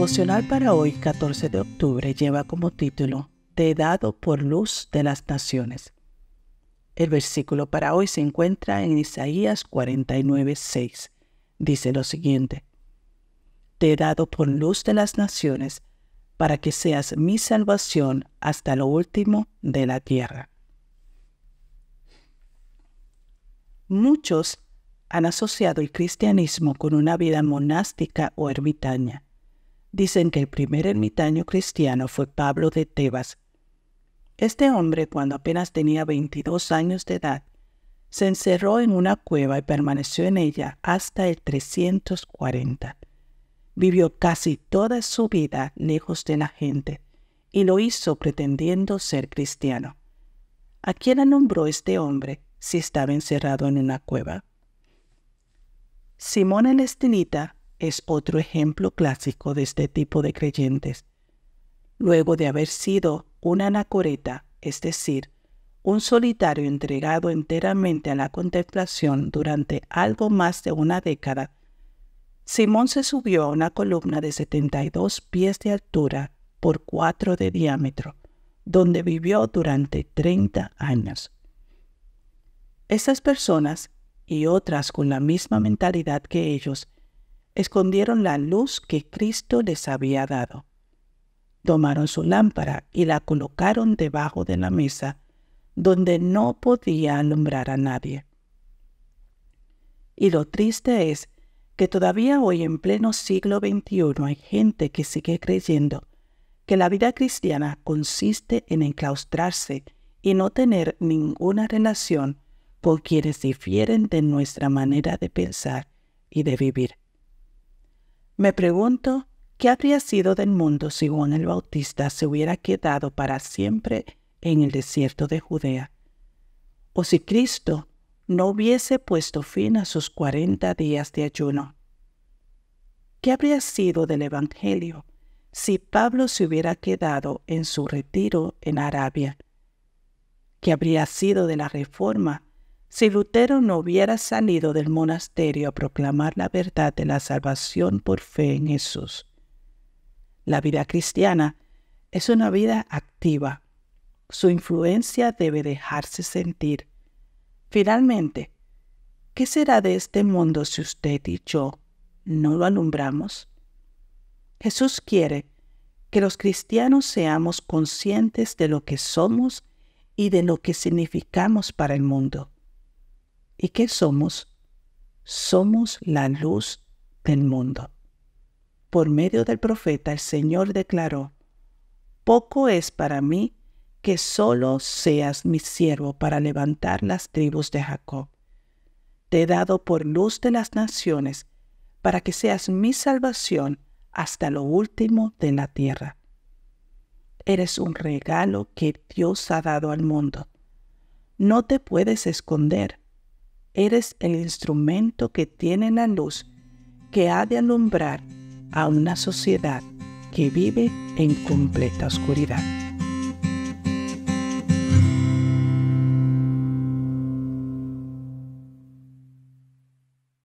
devocional para hoy, 14 de octubre, lleva como título Te he dado por luz de las naciones. El versículo para hoy se encuentra en Isaías 49, 6. Dice lo siguiente, Te he dado por luz de las naciones, para que seas mi salvación hasta lo último de la tierra. Muchos han asociado el cristianismo con una vida monástica o ermitaña. Dicen que el primer ermitaño cristiano fue Pablo de Tebas. Este hombre, cuando apenas tenía 22 años de edad, se encerró en una cueva y permaneció en ella hasta el 340. Vivió casi toda su vida lejos de la gente y lo hizo pretendiendo ser cristiano. ¿A quién nombró este hombre si estaba encerrado en una cueva? Simón el Estilita es otro ejemplo clásico de este tipo de creyentes. Luego de haber sido un anacoreta, es decir, un solitario entregado enteramente a la contemplación durante algo más de una década, Simón se subió a una columna de 72 pies de altura por 4 de diámetro, donde vivió durante 30 años. Esas personas y otras con la misma mentalidad que ellos escondieron la luz que Cristo les había dado. Tomaron su lámpara y la colocaron debajo de la mesa, donde no podía alumbrar a nadie. Y lo triste es que todavía hoy en pleno siglo XXI hay gente que sigue creyendo que la vida cristiana consiste en enclaustrarse y no tener ninguna relación con quienes difieren de nuestra manera de pensar y de vivir. Me pregunto qué habría sido del mundo si Juan el Bautista se hubiera quedado para siempre en el desierto de Judea, o si Cristo no hubiese puesto fin a sus cuarenta días de ayuno. ¿Qué habría sido del Evangelio si Pablo se hubiera quedado en su retiro en Arabia? ¿Qué habría sido de la reforma si Lutero no hubiera salido del monasterio a proclamar la verdad de la salvación por fe en Jesús. La vida cristiana es una vida activa. Su influencia debe dejarse sentir. Finalmente, ¿qué será de este mundo si usted y yo no lo alumbramos? Jesús quiere que los cristianos seamos conscientes de lo que somos y de lo que significamos para el mundo. ¿Y qué somos? Somos la luz del mundo. Por medio del profeta el Señor declaró, Poco es para mí que solo seas mi siervo para levantar las tribus de Jacob. Te he dado por luz de las naciones, para que seas mi salvación hasta lo último de la tierra. Eres un regalo que Dios ha dado al mundo. No te puedes esconder eres el instrumento que tiene la luz que ha de alumbrar a una sociedad que vive en completa oscuridad.